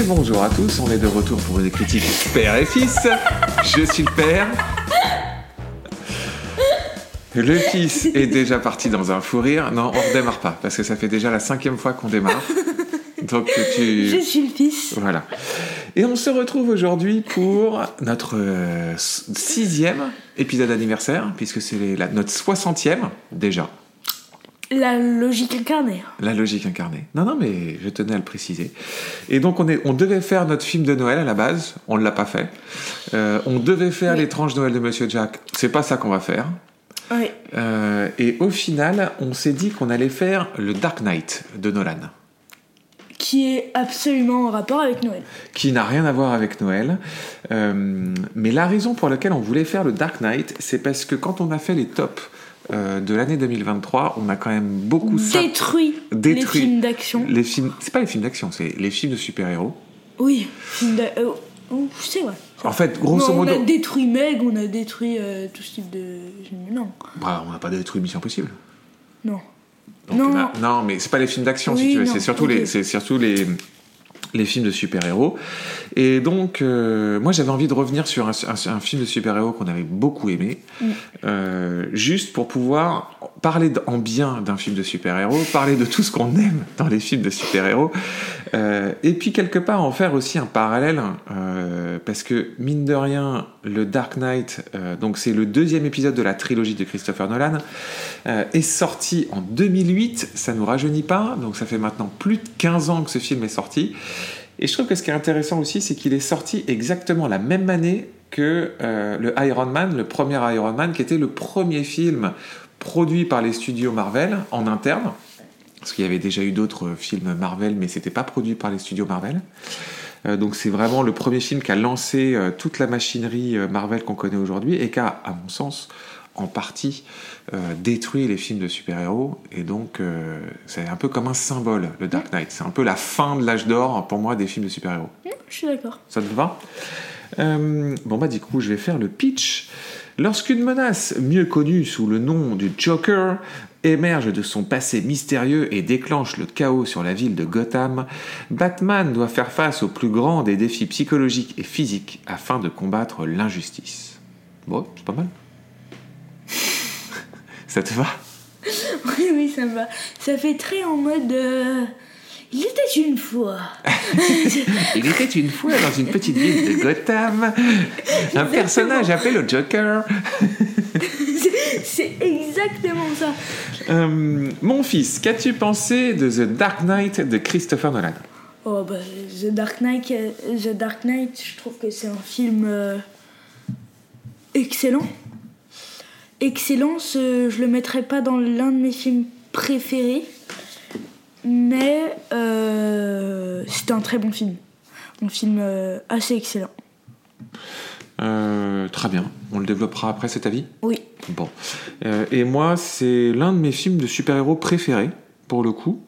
Et bonjour à tous, on est de retour pour une critique père et fils. Je suis le père. Le fils est déjà parti dans un fou rire. Non, on redémarre pas, parce que ça fait déjà la cinquième fois qu'on démarre. Donc tu... Je suis le fils. Voilà. Et on se retrouve aujourd'hui pour notre euh, sixième épisode anniversaire, puisque c'est notre soixantième déjà. La logique incarnée. La logique incarnée. Non, non, mais je tenais à le préciser. Et donc, on, est, on devait faire notre film de Noël à la base. On ne l'a pas fait. Euh, on devait faire Oui. l'étrange Noël de Monsieur Jack. C'est pas ça qu'on va faire. Oui. Euh, et au final, on s'est dit qu'on allait faire le Dark Knight de Nolan, Qui est absolument en rapport avec Noël. qui n'a rien à voir avec Noël. Euh, mais la raison pour laquelle on voulait faire le Dark Knight, c'est parce que quand on a fait les tops euh, de l'année 2023, on a quand même beaucoup. Détruit, Détruit. les films d'action. Les films, c'est pas les films d'action, c'est les films de super-héros. Oui, films d'a- euh, oh, c'est vrai. En fait, grosso on modo, a détruit Meg, on a détruit euh, tout ce type de. Non. Bah, on n'a pas détruit Mission Impossible. Non. Donc, Non. on a- non, mais c'est pas les films d'action si tu veux, c'est surtout ok. les, c'est surtout les, les films de super-héros. Et donc, euh, moi, j'avais envie de revenir sur un, un- un film de super-héros qu'on avait beaucoup aimé, Mm. euh, juste pour pouvoir parler en bien d'un film de super-héros, parler de tout ce qu'on aime dans les films de super-héros, euh, et puis quelque part en faire aussi un parallèle, euh, parce que mine de rien, le Dark Knight, euh, donc c'est le deuxième épisode de la trilogie de Christopher Nolan, est sorti en 2008, ça nous rajeunit pas, donc ça fait maintenant plus de 15 ans que ce film est sorti. Et je trouve que ce qui est intéressant aussi, c'est qu'il est sorti exactement la même année que le Iron Man, le premier Iron Man, qui était le premier film produit par les studios Marvel en interne. Parce qu'il y avait déjà eu d'autres films Marvel, mais c'était pas produit par les studios Marvel. Euh, donc c'est vraiment le premier film qui a lancé euh, toute la machinerie euh, Marvel qu'on connaît aujourd'hui et qui a, à mon sens, en partie euh, détruit les films de super-héros. Et donc euh, c'est un peu comme un symbole, le Dark Knight. C'est un peu la fin de l'âge d'or pour moi des films de super-héros. Je suis d'accord. Ça te va? Euh, Bon bah du coup je vais faire le pitch. Lorsqu'une menace, mieux connue sous le nom du Joker, émerge de son passé mystérieux et déclenche le chaos sur la ville de Gotham, Batman doit faire face au plus grand des défis psychologiques et physiques afin de combattre l'injustice. Bon, c'est pas mal. Ça te va? Oui, oui, ça me va. Ça fait très en mode. euh, Il était une fois. Il était une fois dans une petite ville de Gotham, un personnage appelé le Joker. C'est- exactement ça. Euh, mon fils, qu'as-tu pensé de The Dark Knight de Christopher Nolan? Oh bah, The Dark Knight, euh, The Dark Knight, je trouve que c'est un film euh, excellent. Excellent, ce- je le mettrais pas dans l'un de mes films préférés, mais euh, c'était un très bon film. Un film euh, assez excellent. Euh, Très bien, on le développera après cet avis? Oui. Bon. Euh, et moi, c'est l'un de mes films de super-héros préférés, pour le coup.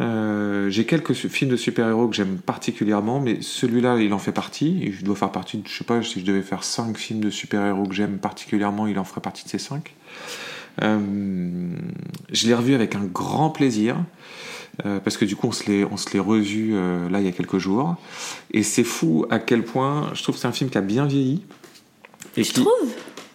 Euh, J'ai quelques films de super-héros que j'aime particulièrement, mais celui-là, il en fait partie. Et je dois faire partie, de, je sais pas, si je devais faire cinq films de super-héros que j'aime particulièrement, il en ferait partie de ces cinq. Euh, je l'ai revu avec un grand plaisir. euh, parce que du coup, on se l'est, on se l'est revu euh, là il y a quelques jours. Et c'est fou à quel point je trouve que c'est un film qui a bien vieilli. Et Je qui- trouve,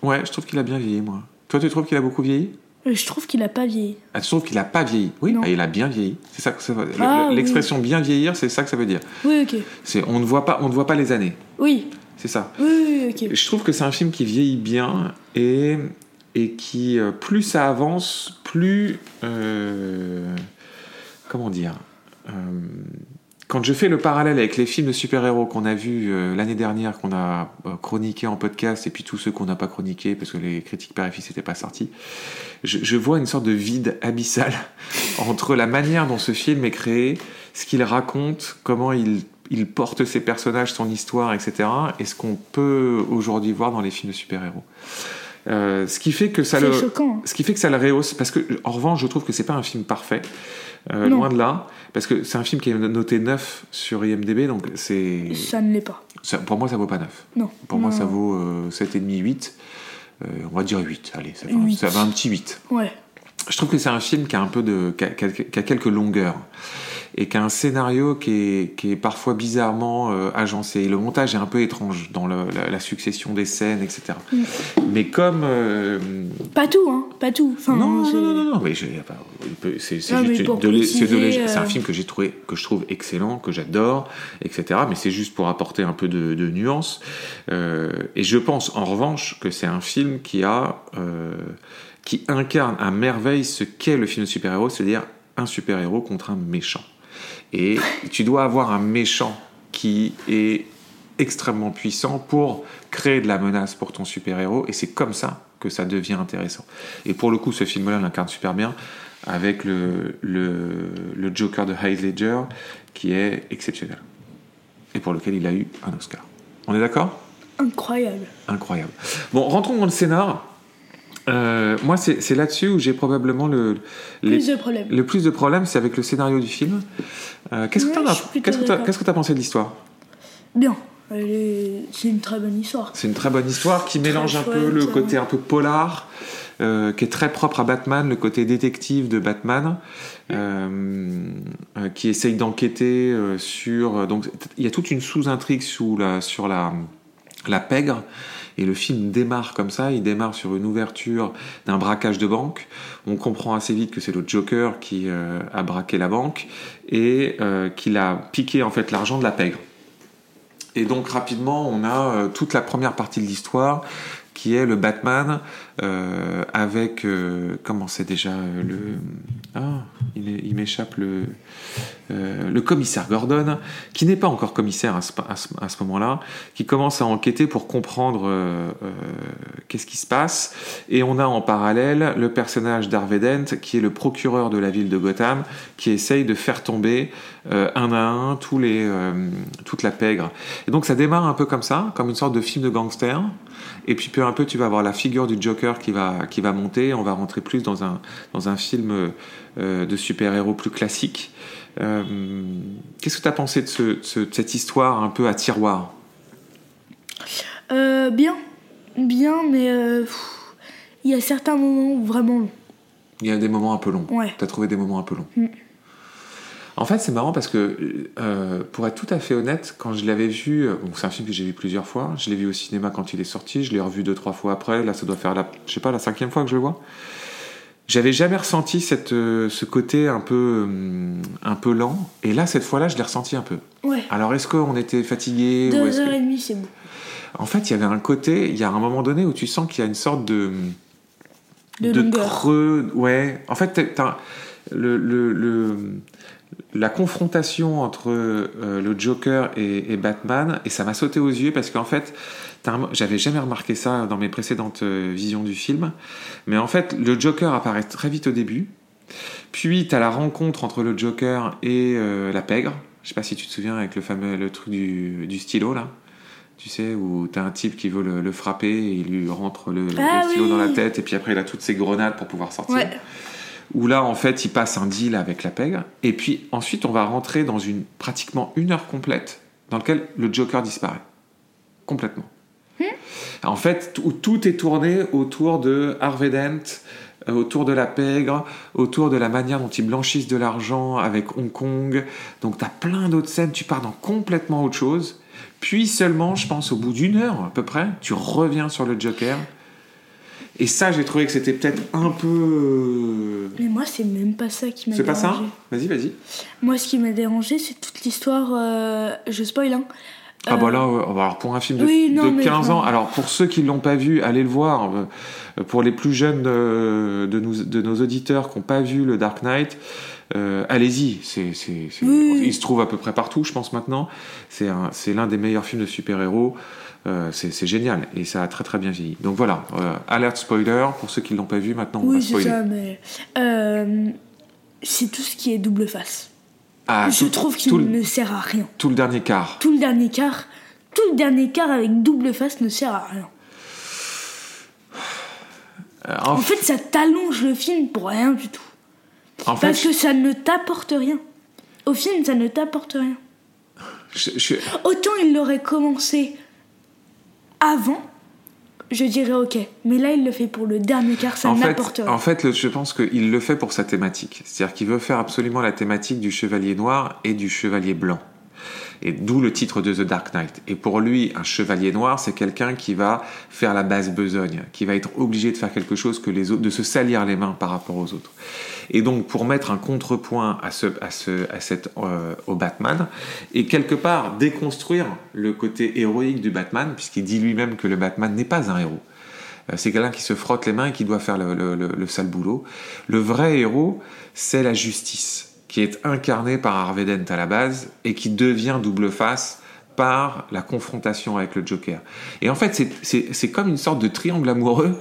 Ouais, je trouve qu'il a bien vieilli, moi. Toi, tu trouves qu'il a beaucoup vieilli? Je trouve qu'il a pas vieilli. ah, Tu trouves qu'il a pas vieilli? Oui, Non. bah, il a bien vieilli. C'est ça que ça veut- Ah, le- L'expression bien vieillir, c'est ça que ça veut dire. Oui, ok. C'est on ne voit pas, on ne voit pas les années. Oui, C'est ça. oui, oui, ok. Je trouve que c'est un film qui vieillit bien et et qui euh, plus ça avance, plus euh, comment dire. euh, quand je fais le parallèle avec les films de super-héros qu'on a vus euh, l'année dernière, qu'on a euh, chroniqué en podcast, et puis tous ceux qu'on n'a pas chroniqués parce que les critiques père et fils n'étaient pas sortis, je, je vois une sorte de vide abyssal entre la manière dont ce film est créé, ce qu'il raconte, comment il, il porte ses personnages, son histoire, etc., et ce qu'on peut aujourd'hui voir dans les films de super-héros. Euh, ce qui fait que ça le, choquant. ce qui fait que ça le rehausse, parce que en revanche, je trouve que c'est pas un film parfait, euh, loin de là, parce que c'est un film qui est noté 9 sur IMDb, donc c'est, Ça ne l'est pas. ça- pour moi ça vaut pas 9. Non. Pour moi Non. ça vaut euh, 7,5, 8. Euh, on va dire 8, allez, ça va, Huit. ça va un petit 8. Ouais. Je trouve que c'est un film qui a un peu de, qui a- qui a quelques longueurs. Et qui a un scénario qui est, qui est parfois bizarrement euh, agencé. Et le montage est un peu étrange dans le- la, la succession des scènes, etc. Mm. Mais comme... euh, Pas tout, hein, pas tout. Enfin, non, non, non, non, non, mais c'est mais juste de c'est un euh, film que j'ai trouvé que je trouve excellent, que j'adore, etc. Mais c'est juste pour apporter un peu de, de nuance. Euh, et je pense en revanche que c'est un film qui a qui incarne à merveille ce qu'est le film de super-héros, c'est-à-dire un super-héros contre un méchant. Et tu dois avoir un méchant qui est extrêmement puissant pour créer de la menace pour ton super-héros, et c'est comme ça que ça devient intéressant. Et pour le coup, ce film-là l'incarne super bien avec le, le, le Joker de Heath Ledger, qui est exceptionnel, et pour lequel il a eu un Oscar. On est d'accord? Incroyable. Incroyable. Bon, rentrons dans le scénar. Euh, moi, c'est là-dessus où j'ai probablement le, les- Plus de problèmes. le plus de problèmes, c'est avec le scénario du film. Euh, Qu'est-ce que t'en as- que pensé de l'histoire? Bien. C'est une très bonne histoire. C'est une très bonne histoire qui mélange un peu le côté un peu polar, euh, qui est très propre à Batman, le côté détective de Batman, euh, euh, qui essaye d'enquêter sur. Donc il y a toute une sous-intrigue sous la, sur la, la pègre. Et le film démarre comme ça, il démarre sur une ouverture d'un braquage de banque. On comprend assez vite que c'est le Joker qui euh, a braqué la banque et euh, qu'il a piqué en fait l'argent de la pègre. Et donc rapidement, on a euh, toute la première partie de l'histoire qui est le Batman avec euh, comment c'est déjà euh, le ah il m'é- il m'échappe le euh, le commissaire Gordon qui n'est pas encore commissaire à ce, à ce- à ce moment-là qui commence à enquêter pour comprendre euh, euh, qu'est-ce qui se passe. Et on a en parallèle le personnage d'Harvey Dent qui est le procureur de la ville de Gotham qui essaye de faire tomber euh, un à un tous les euh, toute la pègre. Et donc ça démarre un peu comme ça comme une sorte de film de gangster. Et puis peu à peu, tu vas avoir la figure du Joker qui va, qui va monter. On va rentrer plus dans un, dans un film euh, de super-héros plus classique. Euh, Qu'est-ce que tu as pensé de, ce- de ce- de cette histoire un peu à tiroir? Euh, bien. Bien, mais il y a certains moments où vraiment long. Il y a des moments un peu longs. Ouais. Tu as trouvé des moments un peu longs. Mm. En fait, c'est marrant parce que, euh, pour être tout à fait honnête, quand je l'avais vu, euh, bon, c'est un film que j'ai vu plusieurs fois. Je l'ai vu au cinéma quand il est sorti. Je l'ai revu deux, trois fois après. Là, ça doit faire la, je sais pas, la cinquième fois que je le vois. J'avais jamais ressenti cette, euh, ce côté un peu, hum, un peu lent. Et là, cette fois-là, je l'ai ressenti un peu. Ouais. Alors, est-ce qu'on était fatigué ou Deux que- heures et demie, c'est bon. En fait, il y avait un côté, il y a un moment donné où tu sens qu'il y a une sorte de, De longueur. creux. Ouais. En fait, t'as- t'as- le, le, le- la confrontation entre euh, le Joker et, et Batman, et ça m'a sauté aux yeux parce qu'en fait, j'avais jamais remarqué ça dans mes précédentes euh, visions du film, mais en fait, le Joker apparaît très vite au début. Puis t'as la rencontre entre le Joker et euh, la pègre. Je sais pas si tu te souviens avec le fameux le truc du, du stylo là. Tu sais, où t'as un type qui veut le, le frapper et il lui rentre le, Ah le stylo oui. dans la tête et puis après il a toutes ses grenades pour pouvoir sortir. Ouais. Où là en fait il passe un deal avec la pègre et puis ensuite on va rentrer dans une pratiquement une heure complète dans lequel le Joker disparaît. Complètement. En fait, où tout est tourné autour de Harvey Dent, euh, autour de la pègre, autour de la manière dont ils blanchissent de l'argent avec Hong Kong. Donc, tu as plein d'autres scènes, tu pars dans complètement autre chose. Puis seulement, je pense, au bout d'une heure à peu près, tu reviens sur le Joker. Et ça, j'ai trouvé que c'était peut-être un peu. euh, Mais moi, c'est même pas ça qui m'a C'est pas ça dérangé. Vas-y, vas-y. Moi, ce qui m'a dérangé, c'est toute l'histoire. euh, Je spoil, hein. Ah bah là, euh, alors pour un film de, oui, non, de mais 15 ans, alors pour ceux qui l'ont pas vu, allez le voir. Pour les plus jeunes de, nous- de nos auditeurs qui n'ont pas vu le Dark Knight, euh, allez-y. C'est, Oui. Il se trouve à peu près partout, je pense maintenant. C'est l'un des meilleurs films de super-héros. Euh, c'est, génial et ça a très très bien vieilli. Donc voilà, euh, alerte spoiler pour ceux qui l'ont pas vu. Maintenant, Oui, c'est ça, mais. euh, C'est tout ce qui est double face. Ah, Je tout, trouve qu'il ne sert à rien. tout le dernier quart. Tout le dernier quart, tout le dernier quart avec double face ne sert à rien. En, En fait, ça t'allonge le film pour rien du tout. en fait, Parce que ça ne t'apporte rien. Au film, ça ne t'apporte rien. je- je- Autant il l'aurait commencé avant, je dirais ok. Mais là, il le fait pour le dernier quart, ça n'apporte rien. en fait, je pense qu'il le fait pour sa thématique. C'est-à-dire qu'il veut faire absolument la thématique du chevalier noir et du chevalier blanc. Et d'où le titre de The Dark Knight. Et pour lui, un chevalier noir, c'est quelqu'un qui va faire la basse besogne, qui va être obligé de faire quelque chose que les autres, de se salir les mains par rapport aux autres. Et donc, pour mettre un contrepoint à ce, à ce, à cette, euh, au Batman, et quelque part déconstruire le côté héroïque du Batman, puisqu'il dit lui-même que le Batman n'est pas un héros. Euh, C'est quelqu'un qui se frotte les mains et qui doit faire le, le- le- le sale boulot. Le vrai héros, c'est la justice, qui est incarnée par Harvey Dent à la base et qui devient double face par la confrontation avec le Joker. Et en fait, c'est- comme une sorte de triangle amoureux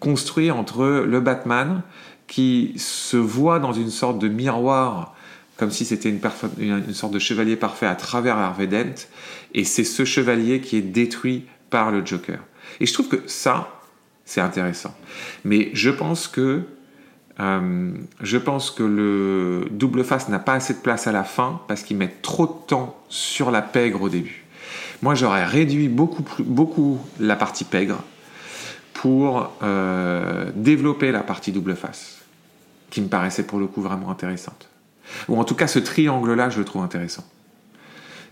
construit entre le Batman, qui se voit dans une sorte de miroir, comme si c'était une, une sorte de chevalier parfait à travers Harvey Dent, et c'est ce chevalier qui est détruit par le Joker. Et je trouve que ça, c'est intéressant. Mais je pense que euh, je pense que le double face n'a pas assez de place à la fin parce qu'ils mettent trop de temps sur la pègre au début. Moi, j'aurais réduit beaucoup, beaucoup la partie pègre pour euh, développer la partie double face, qui me paraissait pour le coup vraiment intéressante. Ou en tout cas, ce triangle-là, je le trouve intéressant.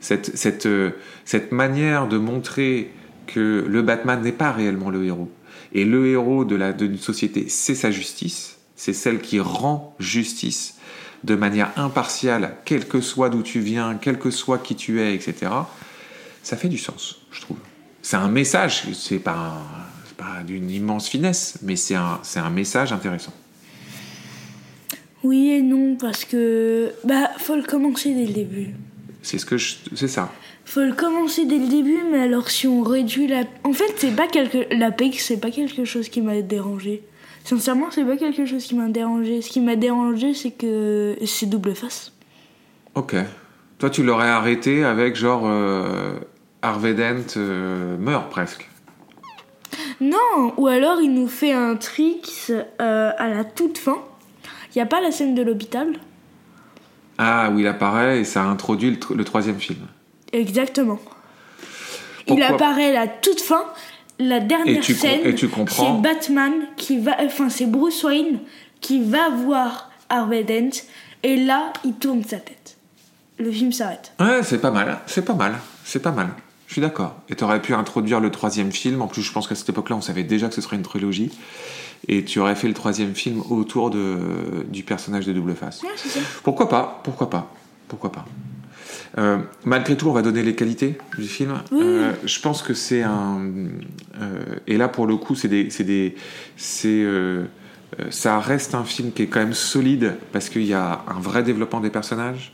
Cette, cette, euh, cette manière de montrer que le Batman n'est pas réellement le héros. Et le héros d'une société, c'est sa justice, c'est celle qui rend justice de manière impartiale, quel que soit d'où tu viens, quel que soit qui tu es, etc. Ça fait du sens, je trouve. C'est un message, c'est pas, pas d'une immense finesse, mais c'est un, un message intéressant. Oui et non, parce que. Bah, faut le commencer dès le début. C'est ce que je- c'est ça. Faut le commencer dès le début, mais alors si on réduit la. En fait, c'est pas quelque. La PEC, c'est pas quelque chose qui m'a dérangé. Sincèrement, c'est pas quelque chose qui m'a dérangé. Ce qui m'a dérangé, c'est que c'est double face. Ok. Toi, tu l'aurais arrêté avec genre euh, Harvey Dent euh, meurt presque. Non, ou alors il nous fait un tricks euh, à la toute fin. Il y a pas la scène de l'hôpital. Ah, où il apparaît et ça introduit le, tr- le troisième film. Exactement. il apparaît à la toute fin. La dernière Et tu scène, et tu comprends- c'est Batman qui va, enfin c'est Bruce Wayne qui va voir Harvey Dent et là il tourne sa tête. Le film s'arrête. Ouais, c'est pas mal. C'est pas mal. C'est pas mal. Je suis d'accord. Et t'aurais pu introduire le troisième film. En plus, je pense qu'à cette époque-là, on savait déjà que ce serait une trilogie. Et tu aurais fait le troisième film autour de, du personnage de Double Face. Ouais. Pourquoi pas Pourquoi pas Pourquoi pas Euh, malgré tout, on va donner les qualités du film. Euh, je pense que c'est un. euh, et là, pour le coup, c'est des. C'est des c'est, ça reste un film qui est quand même solide parce qu'il y a un vrai développement des personnages.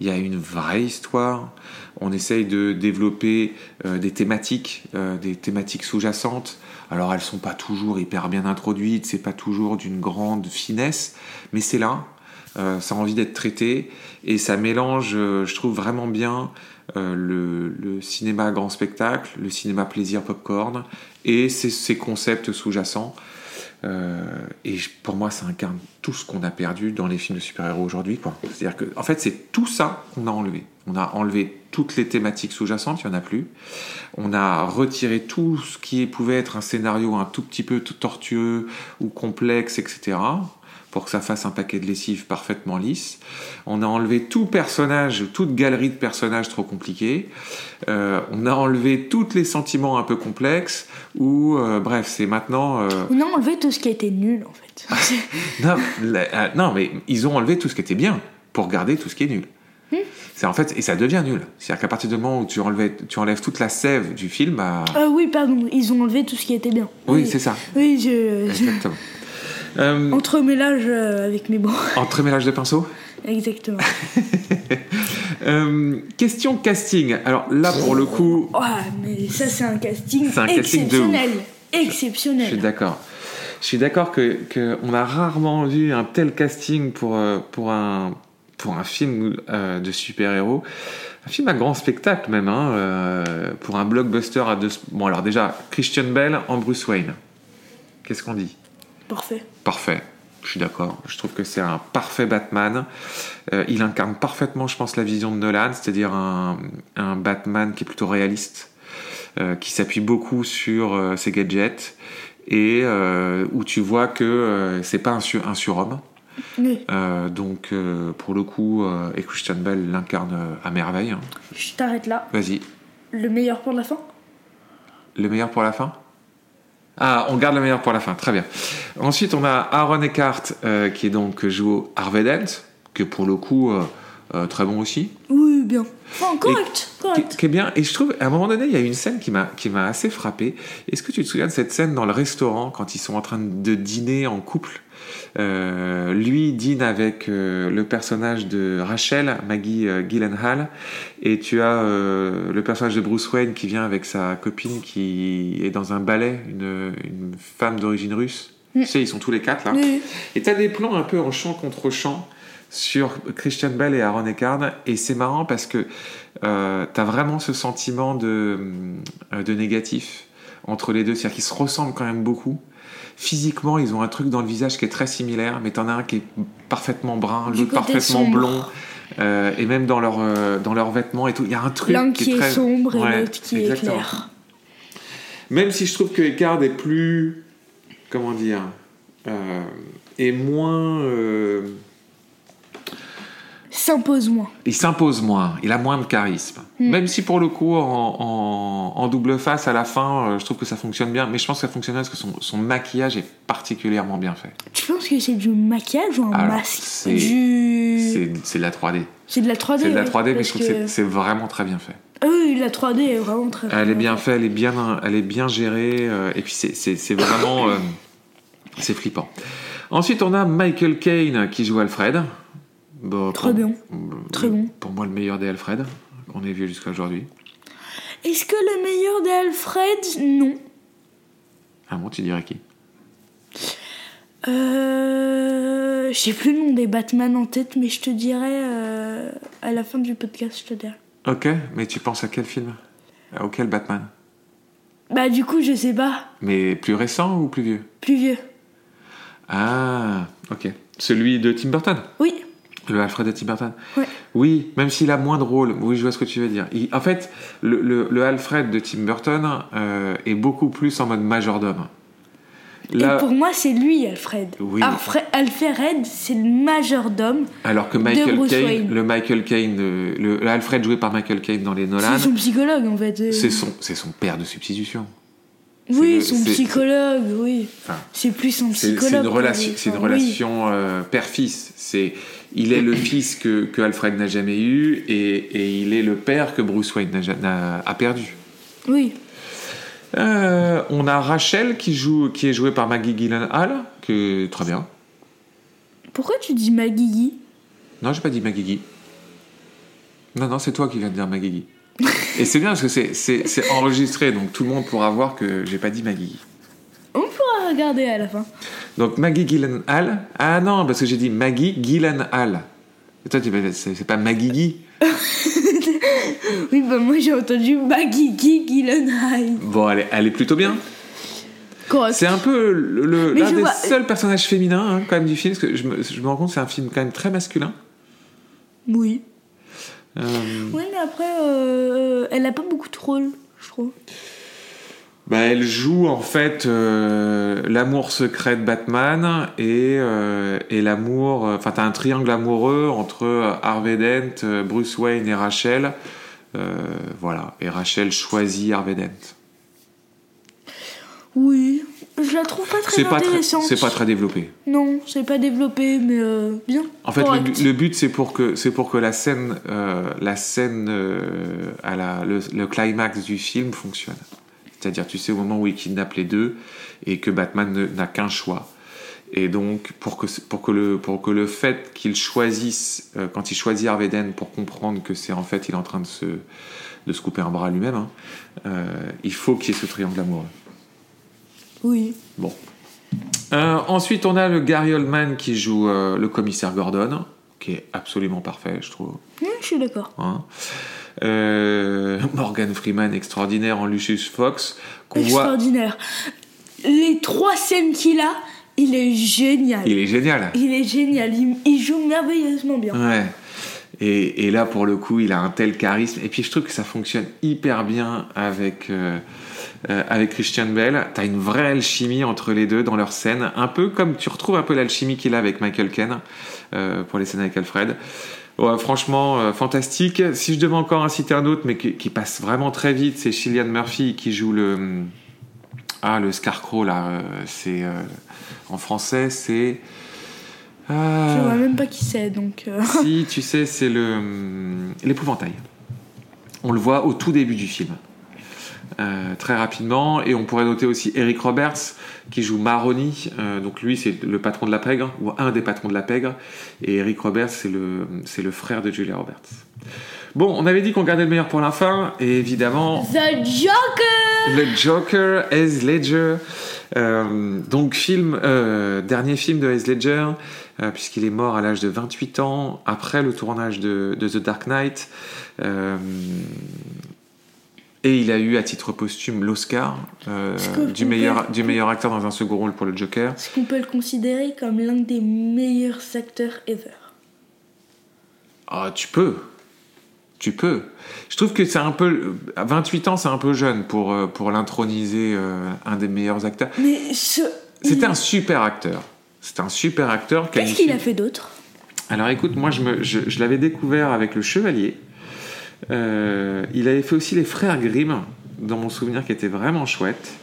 Il y a une vraie histoire. On essaye de développer euh, des thématiques, euh, des thématiques sous-jacentes. Alors elles sont pas toujours hyper bien introduites, c'est pas toujours d'une grande finesse, mais c'est là. Euh, ça a envie d'être traité et ça mélange, euh, je trouve vraiment bien euh, le, cinéma grand spectacle, le cinéma plaisir popcorn et ces, ces concepts sous-jacents. Euh, et pour moi, ça incarne tout ce qu'on a perdu dans les films de super-héros aujourd'hui. C'est-à-dire que, en fait, c'est tout ça qu'on a enlevé. On a enlevé toutes les thématiques sous-jacentes, il n'y en a plus. On a retiré tout ce qui pouvait être un scénario un tout petit peu tortueux ou complexe, etc. pour que ça fasse un paquet de lessive parfaitement lisse. On a enlevé tout personnage, toute galerie de personnages trop compliqués. Euh, on a enlevé tous les sentiments un peu complexes. Ou, euh, bref, c'est maintenant... euh, On a enlevé tout ce qui était nul en fait. non, la- non, mais ils ont enlevé tout ce qui était bien pour garder tout ce qui est nul. C'est en fait et ça devient nul. C'est-à-dire qu'à partir du moment où tu enlèves, tu enlèves toute la sève du film, bah, Euh, oui, pardon, ils ont enlevé tout ce qui était bien. oui, c'est ça, Oui, je. je- exactement. Euh, Entremêlage euh, avec mes mots. entremêlage de pinceau. Exactement. Euh, question casting. Alors là, pour le coup, Ouais, mais ça, c'est un casting de exceptionnel. je suis Exceptionnel. d'accord. Je suis d'accord que, que on a rarement vu un tel casting pour euh, pour un pour un film de super-héros. Un film à grand spectacle même, hein, euh, pour un blockbuster à deux... Bon alors déjà, Christian Bell en Bruce Wayne. Qu'est-ce qu'on dit? Parfait. Parfait. Je suis d'accord. Je trouve que c'est un parfait Batman. Euh, il incarne parfaitement, je pense, la vision de Nolan, c'est-à-dire un, un Batman qui est plutôt réaliste, euh, qui s'appuie beaucoup sur euh, ses gadgets et où tu vois que c'est pas un, sur- un surhomme. Oui. Euh, donc euh, pour le coup, euh, et Christian Bell l'incarne à merveille. hein. Je t'arrête là. Vas-y, Le meilleur pour la fin? Le meilleur pour la fin? Ah, on garde le meilleur pour la fin, très bien. Ensuite, on a Aaron Eckhart euh, qui est donc joue Harvey Dent, que pour le coup, euh, euh, très bon aussi. Bien. Enfin, correct. correct. qui est bien. Et je trouve, à un moment donné, il y a une scène qui m'a qui m'a assez frappé. Est-ce que tu te souviens de cette scène dans le restaurant quand ils sont en train de dîner en couple? Euh, Lui dîne avec euh, le personnage de Rachel, Maggie euh, Gyllenhaal, et tu as euh, le personnage de Bruce Wayne qui vient avec sa copine qui est dans un ballet, une, une femme d'origine russe. Tu sais, ils sont tous les quatre là. Et t'as des plans un peu en champ contre champ sur Christian Bell et Aaron Eckhart. Et c'est marrant parce que euh, t'as vraiment ce sentiment de, euh, de négatif entre les deux. C'est-à-dire qu'ils se ressemblent quand même beaucoup. Physiquement, ils ont un truc dans le visage qui est très similaire, mais t'en as un qui est parfaitement brun, l'autre parfaitement blond. Euh, et même dans, leur, euh, dans leurs vêtements et tout. Il y a un truc L'un qui est très... sombre et Ouais, l'autre qui exactement. est clair. Même si je trouve que Eckhart est plus. Comment dire euh, Est moins. S'impose moins. il s'impose moins, il a moins de charisme. Hmm. Même si pour le coup, en, en- en double face à la fin, euh, je trouve que ça fonctionne bien. Mais je pense que ça fonctionne parce que son, son maquillage est particulièrement bien fait. Tu penses que c'est du maquillage ou un Alors, masque c'est- Du. De la 3D. C'est de la 3D. C'est de la oui, 3D, mais je trouve que que- c'est- vraiment très bien fait. Ah oui, la 3D est vraiment très Elle est bien faite, elle est bien, elle est bien gérée, euh, et puis c'est- c'est c'est vraiment, euh, c'est flippant. Ensuite, on a Michael Caine qui joue Alfred. Bon, Très pour- bien. Très bon. Pour moi, le meilleur des Alfred qu'on ait vu jusqu'à aujourd'hui. Est-ce que le meilleur d'Alfred Non. Ah bon, tu dirais qui? Euh. J'ai plus le nom des Batman en tête, mais je te dirai euh, à la fin du podcast, je te dirai. Ok, mais tu penses à quel film? Auquel Batman? Bah, du coup, je sais pas. Mais plus récent ou plus vieux? Plus vieux. Ah, ok. Celui de Tim Burton? Oui. Le Alfred de Tim Burton Ouais. Oui, même s'il a moins de rôle. Oui, je vois ce que tu veux dire. Il- en fait, le, le- le Alfred de Tim Burton euh, est beaucoup plus en mode majordome. Là, Et pour moi, c'est lui, Alfred. Oui. Alfred, Alfred c'est le majordome. alors que Michael Caine, Wayne. le Michael Caine, euh, le, le Alfred joué par Michael Caine dans les Nolan, C'est son psychologue, en fait. euh. c'est son, c'est son père de substitution. Oui, son psychologue, oui. Enfin, C'est plus C'est psychologue. c'est une relation, c'est une oui. euh, père-fils. C'est, il est le fils que, que Alfred n'a jamais eu et, et il est le père que Bruce Wayne a perdu. Oui. Euh, on a Rachel qui joue, qui est jouée par Maggie Gyllenhaal, que très bien. Pourquoi tu dis Magigi Non, j'ai pas dit Maggie. Non, non, c'est toi qui viens de dire Maggie. Et c'est bien parce que c'est, enregistré, donc tout le monde pourra voir que j'ai pas dit Maggie. Guy. On pourra regarder à la fin. Donc Maggie Gyllenhaal. Ah non, parce que j'ai dit Maggie Gyllenhaal. Et toi, tu c'est, pas Maggie Guy. Oui, bah moi j'ai entendu Magigi Gyllenhaal. Bon, elle est, elle est plutôt bien. C'est un peu l'un des vois- seuls personnages féminins hein, quand même du film, parce que je me, je me rends compte que c'est un film quand même très masculin. Oui. Euh, Oui, mais après, euh, elle a pas beaucoup de rôle, je trouve. Bah, elle joue en fait euh, l'amour secret de Batman et, euh, et l'amour. Enfin, t'as un triangle amoureux entre euh, Harvey Dent, euh, Bruce Wayne et Rachel. Euh, voilà. Et Rachel choisit Harvey Dent. Oui. Je la trouve pas très intéressante. c'est pas très développé. Non, c'est pas développé, mais euh, bien. En fait, le, but- c'est pour que c'est pour que la scène, euh, la scène euh, à la le, le climax du film fonctionne. C'est-à-dire, tu sais, au moment où il kidnappe les deux et que Batman n'a qu'un choix. Et donc, pour que pour que le pour que le fait qu'il choisisse euh, quand il choisit Harvey Dent pour comprendre que c'est en fait il est en train de se de se couper un bras lui-même, hein, euh, il faut qu'il y ait ce triangle amoureux. Oui. Bon. Euh, ensuite, on a le Gary Oldman qui joue le commissaire Gordon, qui est absolument parfait, je trouve. Oui, je suis d'accord. hein. Euh, Morgan Freeman extraordinaire en Lucius Fox, voit. Extraordinaire. Les trois scènes qu'il a, il est génial. Il est génial. Il est génial. Il, il joue merveilleusement bien. Ouais. Et, et, là, pour le coup, il a un tel charisme. Et puis, je trouve que ça fonctionne hyper bien avec, euh, euh, avec Christian Bell. T'as une vraie alchimie entre les deux dans leur scène. Un peu comme tu retrouves un peu l'alchimie qu'il a avec Michael Ken euh, pour les scènes avec Alfred. Ouais, franchement, euh, fantastique. Si je devais encore en citer un autre, mais qui, qui passe vraiment très vite, c'est Cillian Murphy qui joue le. Ah, le Scarecrow, là. euh, c'est. euh, en français, c'est. Je Ah, vois même pas qui c'est, donc. euh, si, tu sais, c'est le l'épouvantail. On le voit au tout début du film. Euh, très rapidement. Et on pourrait noter aussi Eric Roberts qui joue Maroni. Euh, donc lui, c'est le patron de la pègre, ou un des patrons de la pègre. Et Eric Roberts, c'est le, c'est le frère de Julia Roberts. Bon, on avait dit qu'on gardait le meilleur pour la fin. Et évidemment, The Joker le Joker, Heath Ledger. Euh, donc film, dernier film de Heath Ledger, puisqu'il est mort à l'âge de 28 ans, après le tournage de, de The Dark Knight. Et il a eu à titre posthume l'Oscar euh, du, meilleur, du meilleur acteur dans un second rôle pour le Joker. Est-ce qu'on peut le considérer comme l'un des meilleurs acteurs ever? Ah, tu peux. Tu peux. Je trouve que c'est un peu. À 28 ans, c'est un peu jeune pour, euh, pour l'introniser euh, un des meilleurs acteurs. Mais ce. C'était un super acteur. C'était un super acteur. Qu'est-ce qu'il a fait d'autre? Alors écoute, moi je, me, je, je l'avais découvert avec Le Chevalier. Euh, il avait fait aussi Les Frères Grimm, dans mon souvenir, qui était vraiment chouette.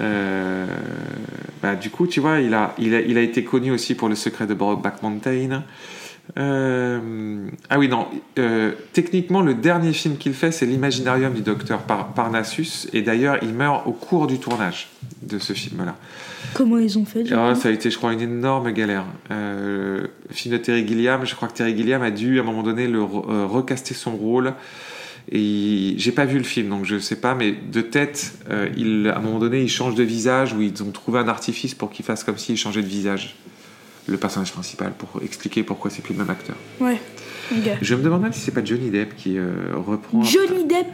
Euh, bah, du coup, tu vois, il a, il, a, il a été connu aussi pour Le Secret de Brokeback Mountain. Euh, ah oui, non. euh, techniquement, le dernier film qu'il fait, c'est L'Imaginarium du docteur Par- Parnassus. Et d'ailleurs, il meurt au cours du tournage de ce film-là. Comment ils ont fait Ah, ça a été, je crois, une énorme galère. Euh, le film de Terry Gilliam, je crois que Terry Gilliam a dû, à un moment donné, le re- recaster son rôle. Et il- j'ai pas vu le film, donc je sais pas, mais de tête, il, à un moment donné, il change de visage, ou ils ont trouvé un artifice pour qu'il fasse comme s'il changeait de visage. Le personnage principal, pour expliquer pourquoi c'est plus le même acteur. Ouais. Je me demande même si c'est pas Johnny Depp qui euh, reprend. Johnny Depp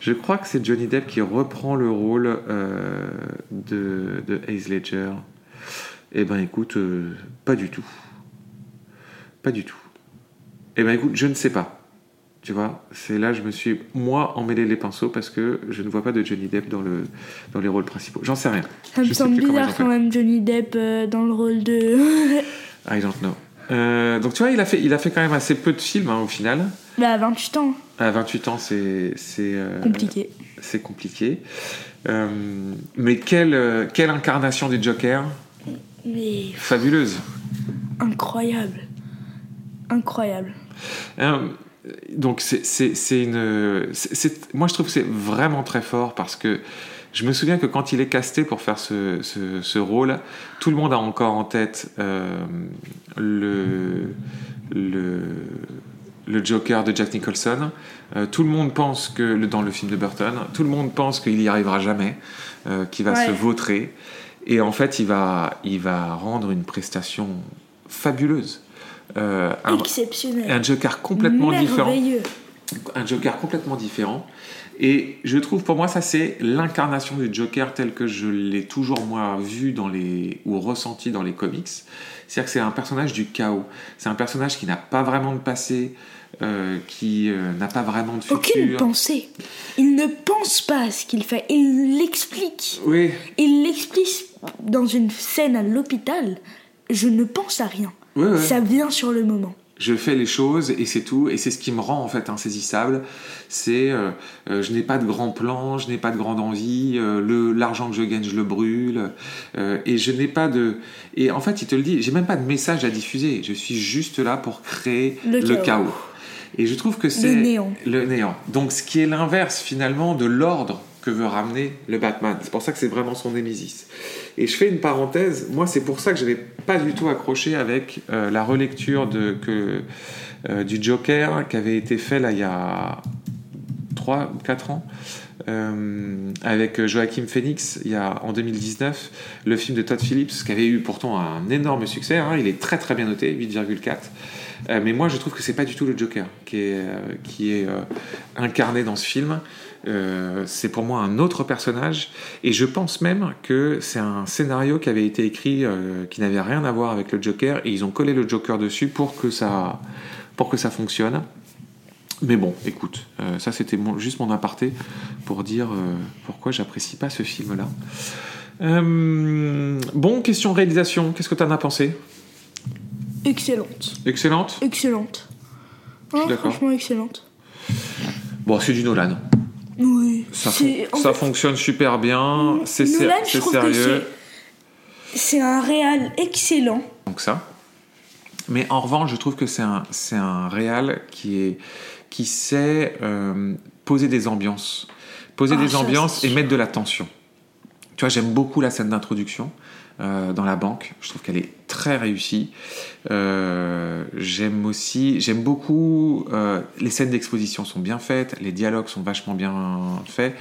Je crois que c'est Johnny Depp qui reprend le rôle euh, de, de Heath Ledger. Eh ben écoute, euh, pas du tout. Pas du tout. Eh ben écoute, je ne sais pas. Tu vois, c'est là je me suis, moi, emmêlé les pinceaux parce que je ne vois pas de Johnny Depp dans, le, dans les rôles principaux. J'en sais rien. Ça me Je semble bizarre quand même Johnny Depp euh, dans le rôle de. I don't know. Euh, donc tu vois, il a, fait, il a fait quand même assez peu de films hein, au final. bah, à 28 ans, À 28 ans, c'est... c'est euh, compliqué. c'est compliqué. Euh, mais quelle, euh, quelle incarnation du Joker Mais Fabuleuse. incroyable. Incroyable. Donc c'est une... moi je trouve que c'est vraiment très fort parce que je me souviens que quand il est casté pour faire ce, ce- ce rôle, tout le monde a encore en tête euh, le, le, le Joker de Jack Nicholson. Euh, tout le monde pense que, dans le film de Burton, tout le monde pense qu'il y arrivera jamais, euh, qu'il va Ouais. se vautrer. Et en fait, il va, il va rendre une prestation fabuleuse. Euh, un, Exceptionnel. un Joker complètement différent un Joker complètement différent. Et je trouve, pour moi, ça c'est l'incarnation du Joker tel que je l'ai toujours moi vu dans les ou ressenti dans les comics. C'est-à-dire que c'est un personnage du chaos. C'est un personnage qui n'a pas vraiment de passé, euh, qui euh, n'a pas vraiment de futur. Aucune pensée. Il ne pense pas à ce qu'il fait. Il l'explique. Oui, Il l'explique dans une scène à l'hôpital. Je ne pense à rien. Ouais, ouais. Ça vient sur le moment. je fais les choses et c'est tout et c'est ce qui me rend en fait insaisissable c'est euh, euh, je n'ai pas de grand plan je n'ai pas de grande envie euh, le l'argent que je gagne je le brûle euh, et je n'ai pas de et en fait il te le dit j'ai même pas de message à diffuser je suis juste là pour créer Le le, chaos. chaos. et je trouve que c'est Le néant. le néant donc ce qui est l'inverse finalement de l'ordre que veut ramener le Batman c'est pour ça que c'est vraiment son némésis et je fais une parenthèse, moi c'est pour ça que je n'avais pas du tout accroché avec euh, la relecture euh, du Joker qui avait été fait là il y a 3 ou 4 ans euh, avec Joachim Phoenix il y a, en 2019, le film de Todd Phillips qui avait eu pourtant un énorme succès, hein, il est très très bien noté, 8,4. Euh, mais moi je trouve que c'est pas du tout le Joker qui est, euh, incarné dans ce film. C'est pour moi un autre personnage et je pense même que c'est un scénario qui avait été écrit qui n'avait rien à voir avec le Joker et ils ont collé le Joker dessus pour que ça pour que ça fonctionne. Mais bon, écoute, euh, ça c'était mon- juste mon aparté pour dire euh, pourquoi j'apprécie pas ce film-là. Euh, bon, question réalisation, qu'est-ce que tu en as pensé? Excellente. Excellente? Excellente. suis d'accord. franchement, excellente. Bon, c'est du Nolan. Oui. Ça, c'est- fon- en ça fait, fonctionne super bien, c'est Nolan, c'est sérieux. c'est- C'est un réal excellent. Donc ça. Mais en revanche, je trouve que c'est un, c'est un réal qui, est, qui sait euh, poser des ambiances. Poser Ah, des ambiances et mettre de la tension. Tu vois, j'aime beaucoup la scène d'introduction euh, dans la banque. Je trouve qu'elle est très réussie. Euh, j'aime aussi, j'aime beaucoup les scènes d'exposition sont bien faites, les dialogues sont vachement bien faits.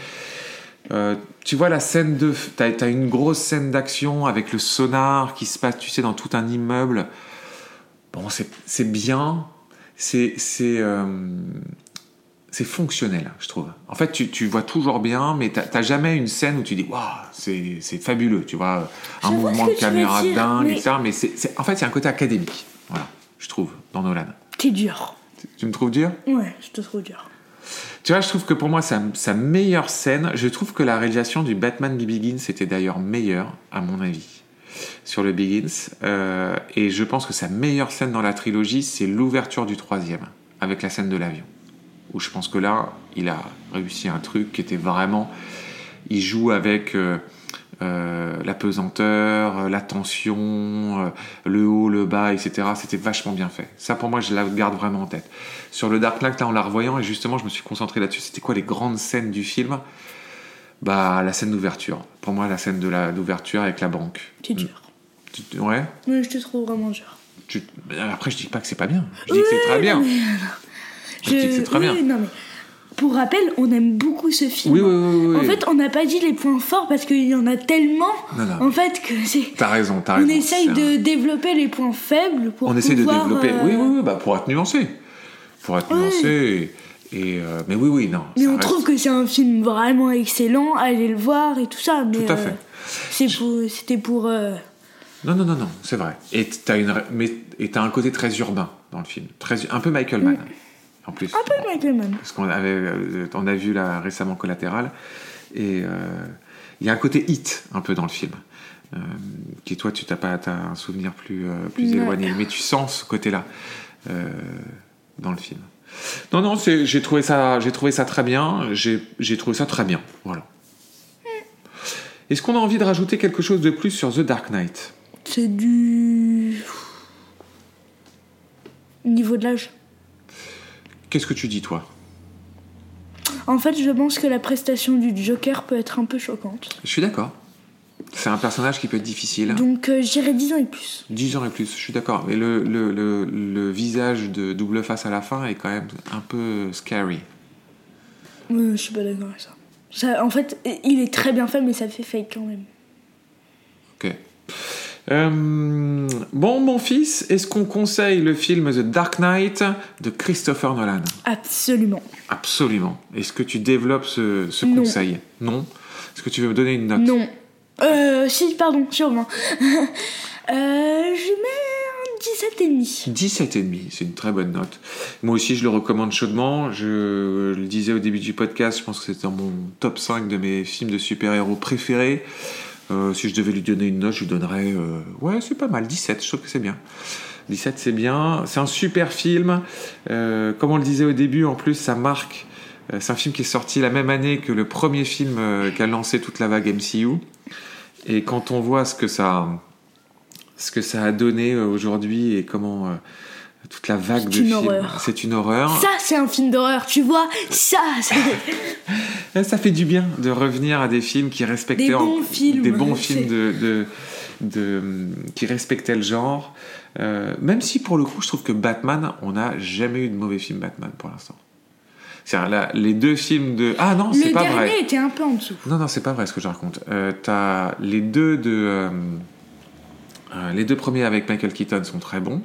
Euh, tu vois la scène de, t'as as une grosse scène d'action avec le sonar qui se passe, tu sais, dans tout un immeuble. Bon, c'est bien, c'est c'est euh, c'est fonctionnel, je trouve. En fait, tu, tu vois toujours bien, mais t'as jamais une scène où tu dis waouh, c'est c'est fabuleux, tu vois, un mouvement de caméra dire, dingue, mais- etc. Mais c'est c'est- en fait, a un côté académique, voilà, je trouve, dans Nolan. T'es dur. Tu me trouves dur? Ouais, je te trouve dur. Tu vois, je trouve que pour moi, sa, sa meilleure scène, je trouve que la réalisation du Batman Begins était d'ailleurs meilleure, à mon avis, sur le Begins. Euh, et je pense que sa meilleure scène dans la trilogie, c'est l'ouverture du troisième, avec la scène de l'avion. Où je pense que là, il a réussi un truc qui était vraiment. Il joue avec euh, euh, la pesanteur, la tension, le haut, le bas, etc. C'était vachement bien fait. Ça, pour moi, je la garde vraiment en tête. Sur le Dark Knight, là, en la revoyant, et justement, je me suis concentré là-dessus. C'était quoi les grandes scènes du film? Bah, la scène d'ouverture. Pour moi, la scène d'ouverture avec la banque. T'es dur. Tu- ouais. Oui, je te trouve vraiment dur. Tu- Après, je dis pas que c'est pas bien. Je dis que c'est très bien. Je dis que c'est très oui, bien. non, mais pour rappel, on aime beaucoup ce film. Oui, oui, oui, oui. En fait, on n'a pas dit les points forts parce qu'il y en a tellement. Non, non. En fait, que c'est. T'as raison, t'as On raison. essaye C'est de développer les points faibles pour On essaie de pouvoir, développer. euh, Oui, oui, oui, bah, pour être nuancé. Pour être Oui. nuancé. Et, euh, mais oui, oui, non. Mais on reste- trouve que c'est un film vraiment excellent, allez le voir et tout ça. Mais Tout à euh, fait. pour, c'était pour. euh, Non, non, non, non, c'est vrai. Et t'as une, mais et t'as un côté très urbain dans le film, très, un peu Michael Mann, en plus. un peu Michael Mann. Parce qu'on avait, on a vu là récemment Collatéral, et euh, il y a un côté hit un peu dans le film, euh, qui toi tu t'as pas, t'as un souvenir plus, euh, plus Ouais. éloigné, mais tu sens ce côté-là dans le film. Non, non, j'ai trouvé ça, j'ai trouvé ça très bien. J'ai, j'ai trouvé ça très bien, voilà. Est-ce qu'on a envie de rajouter quelque chose de plus sur The Dark Knight? C'est du. Niveau de l'âge. Qu'est-ce que tu dis toi? En fait, je pense que la prestation du Joker peut être un peu choquante. Je suis d'accord. C'est un personnage qui peut être difficile. Donc, euh, j'irai 10 ans et plus. 10 ans et plus, je suis d'accord. Mais le, le, le, le visage de double face à la fin est quand même un peu scary. Euh, je suis pas d'accord avec ça. ça. En fait, il est très bien fait, mais ça fait fake quand même. Ok. Euh, bon, mon fils, est-ce qu'on conseille le film The Dark Knight de Christopher Nolan? Absolument. Absolument. Est-ce que tu développes ce, ce Non. conseil? Non Est-ce que tu veux me donner une note? Non. Euh, si, pardon, sûrement. euh, je mets un 17,5. 17 et demi, c'est une très bonne note. Moi aussi, je le recommande chaudement. Je le disais au début du podcast, je pense que dans mon top 5 de mes films de super-héros préférés. Euh, si je devais lui donner une note, je lui donnerais... euh, ouais, c'est pas mal, 17, je trouve que c'est bien. 17, c'est bien. C'est un super film. Euh, comme on le disait au début, en plus, ça marque... euh, c'est un film qui est sorti la même année que le premier film euh, qui a lancé toute la vague MCU. Et quand on voit ce que ça ce que ça a donné euh, aujourd'hui et comment euh, toute la vague de films. C'est une horreur. Ça, c'est un film d'horreur, tu vois Ça. Ça, ça fait du bien de revenir à des films qui respectaient Des en- bons films, des bons films de, de, de- qui respectaient le genre. Euh, même si pour le coup, je trouve que Batman, on n'a jamais eu de mauvais film Batman pour l'instant. C'est là, les deux films de ah non, c'est Le pas dernier vrai. était un peu en dessous. Non, non, c'est pas vrai ce que je raconte. Euh, t'as les deux de. euh, euh, les deux premiers avec Michael Keaton sont très bons.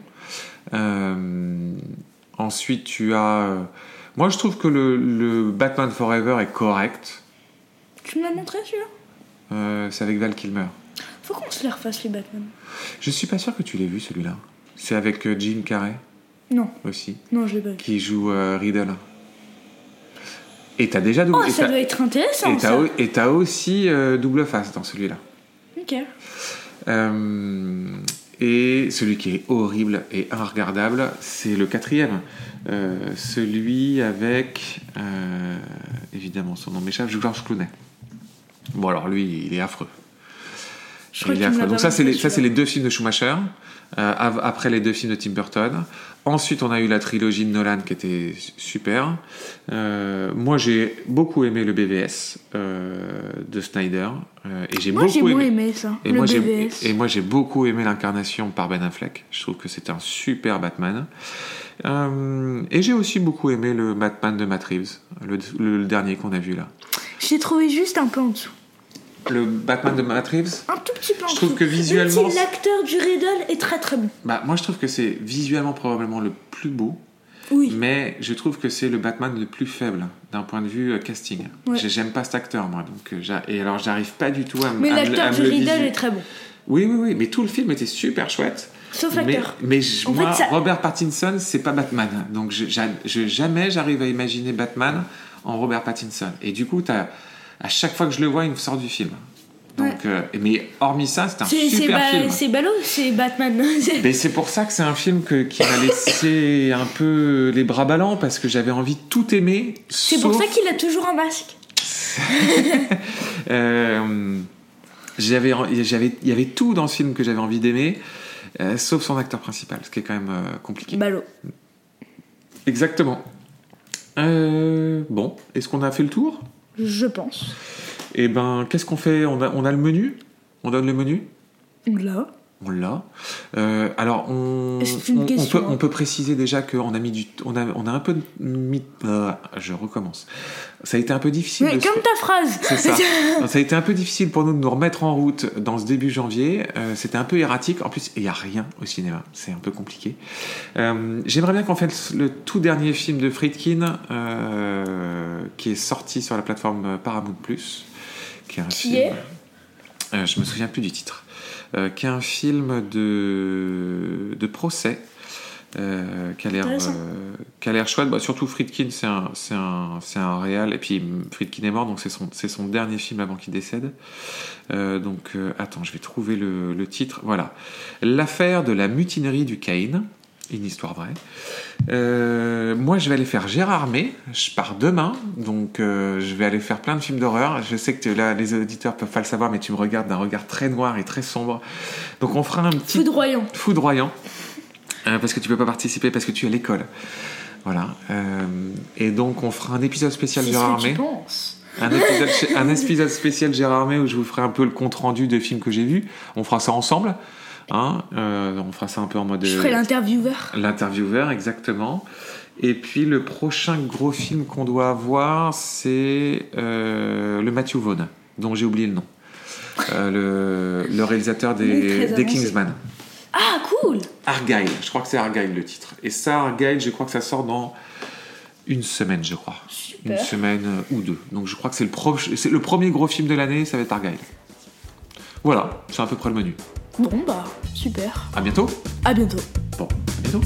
Ensuite, tu as. moi, je trouve que le, le Batman Forever est correct. Tu me l'as montré celui-là? C'est avec Val Kilmer. Faut qu'on se les refasse les Batman. Je suis pas sûr que tu l'aies vu celui-là. C'est avec Jim Carrey? Non, aussi, non, je l'ai pas vu. qui joue euh, Riddle. Et t'as déjà double. Oh, et ça doit être intéressant, et t'as aussi euh, double face dans celui-là. Ok. Euh, et celui qui est horrible et inregardable, c'est le quatrième. Euh, celui avec, évidemment, son nom m'échappe, Georges Clooney. Bon, alors lui, il est affreux. Je Il est affreux. Donc ça, c'est les, deux films de Schumacher. après les deux films de Tim Burton. Ensuite, on a eu la trilogie de Nolan qui était super. Euh, moi, j'ai beaucoup aimé le BVS euh, de Snyder. euh, et j'ai Moi, j'ai beaucoup aimé. aimé ça. Et le moi, j'ai, BVS. et moi, j'ai beaucoup aimé l'incarnation par Ben Affleck. Je trouve que c'était un super Batman. Euh, et j'ai aussi beaucoup aimé le Batman de Matt Reeves, le, le dernier qu'on a vu là. J'ai trouvé juste un peu en dessous. Le Batman de Matt Reeves Un tout petit peu Je trouve que visuellement, l'acteur du Riddle est très très bon. bah, Moi, je trouve que c'est visuellement probablement le plus beau, Oui. mais je trouve que c'est le Batman le plus faible d'un point de vue euh, casting. Ouais. J'ai- J'aime pas cet acteur, moi. Donc, euh, et alors, j'arrive pas du tout à, Mais me- à l'acteur du le Riddle visu- est très bon. Oui, oui, oui, mais tout le film était super chouette. Sauf Mais, l'acteur. mais je- En moi, fait, ça- Robert Pattinson, c'est pas Batman. Donc je- jamais j'arrive à imaginer Batman en Robert Pattinson. Et du coup, t'as- à chaque fois que je le vois, il me sort du film. Donc, euh, mais hormis ça, c'est un super ba- film. c'est ballot, c'est Batman. Mais c'est pour ça que c'est un film que- qui m'a laissé un peu les bras ballants parce que j'avais envie de tout aimer. C'est pour ça qu'il a toujours un masque. Euh, j'avais, j'avais, il y avait tout dans ce film que j'avais envie d'aimer, euh, sauf son acteur principal, ce qui est quand même compliqué. Ballot. Exactement. Bon, est-ce qu'on a fait le tour? Je pense. Eh ben, qu'est-ce qu'on fait? On a, on a le menu? On donne le menu? Là. On l'a. Euh, alors, on, peut, on peut préciser déjà qu'on a mis du, on a, on a un peu mis. euh, je recommence. Ça a été un peu difficile. Mais de se- comme ta phrase. C'est ça. Ça a été un peu difficile pour nous de nous remettre en route dans ce début janvier. Euh, C'était un peu erratique. En plus, il n'y a rien au cinéma. C'est un peu compliqué. Euh, J'aimerais bien qu'on fasse le tout dernier film de Friedkin euh, qui est sorti sur la plateforme Paramount Plus. Qui est un Qui film. est? Euh, je me souviens plus du titre. Euh, qui est un film de, de procès. euh, qui a l'air euh, chouette. Bah, surtout Friedkin c'est un c'est un c'est un réal. Et puis Friedkin est mort donc c'est son c'est son dernier film avant qu'il décède. Euh, donc euh, attends je vais trouver le, le titre. Voilà. L'affaire de la mutinerie du Caïn une histoire vraie Euh, moi je vais aller faire Gérard May je pars demain donc euh, je vais aller faire plein de films d'horreur je sais que là les auditeurs peuvent pas le savoir mais tu me regardes d'un regard très noir et très sombre donc on fera un petit Foudroyant. foudroyant euh, parce que tu peux pas participer parce que tu es à l'école. Voilà. Et donc on fera un épisode spécial Gérard May. Un épisode, un épisode spécial Gérard May où je vous ferai un peu le compte rendu des films que j'ai vus. On fera ça ensemble. Hein Euh, on fera ça un peu en mode Je ferai l'intervieweur. l'intervieweur exactement. Et puis le prochain gros film qu'on doit avoir, c'est euh, le Matthew Vaughn, dont j'ai oublié le nom. Euh, le, le réalisateur des. Kingsman. Ah, cool Argyle, je crois que c'est Argyle le titre. Et ça, Argyle, je crois que ça sort dans une semaine, je crois. Super. Une semaine euh, ou deux. Donc je crois que c'est le, le premier gros film de l'année, ça va être Argyle. Voilà, c'est à peu près le menu. Bon, bah, super. À bientôt. À bientôt. Bon, à bientôt.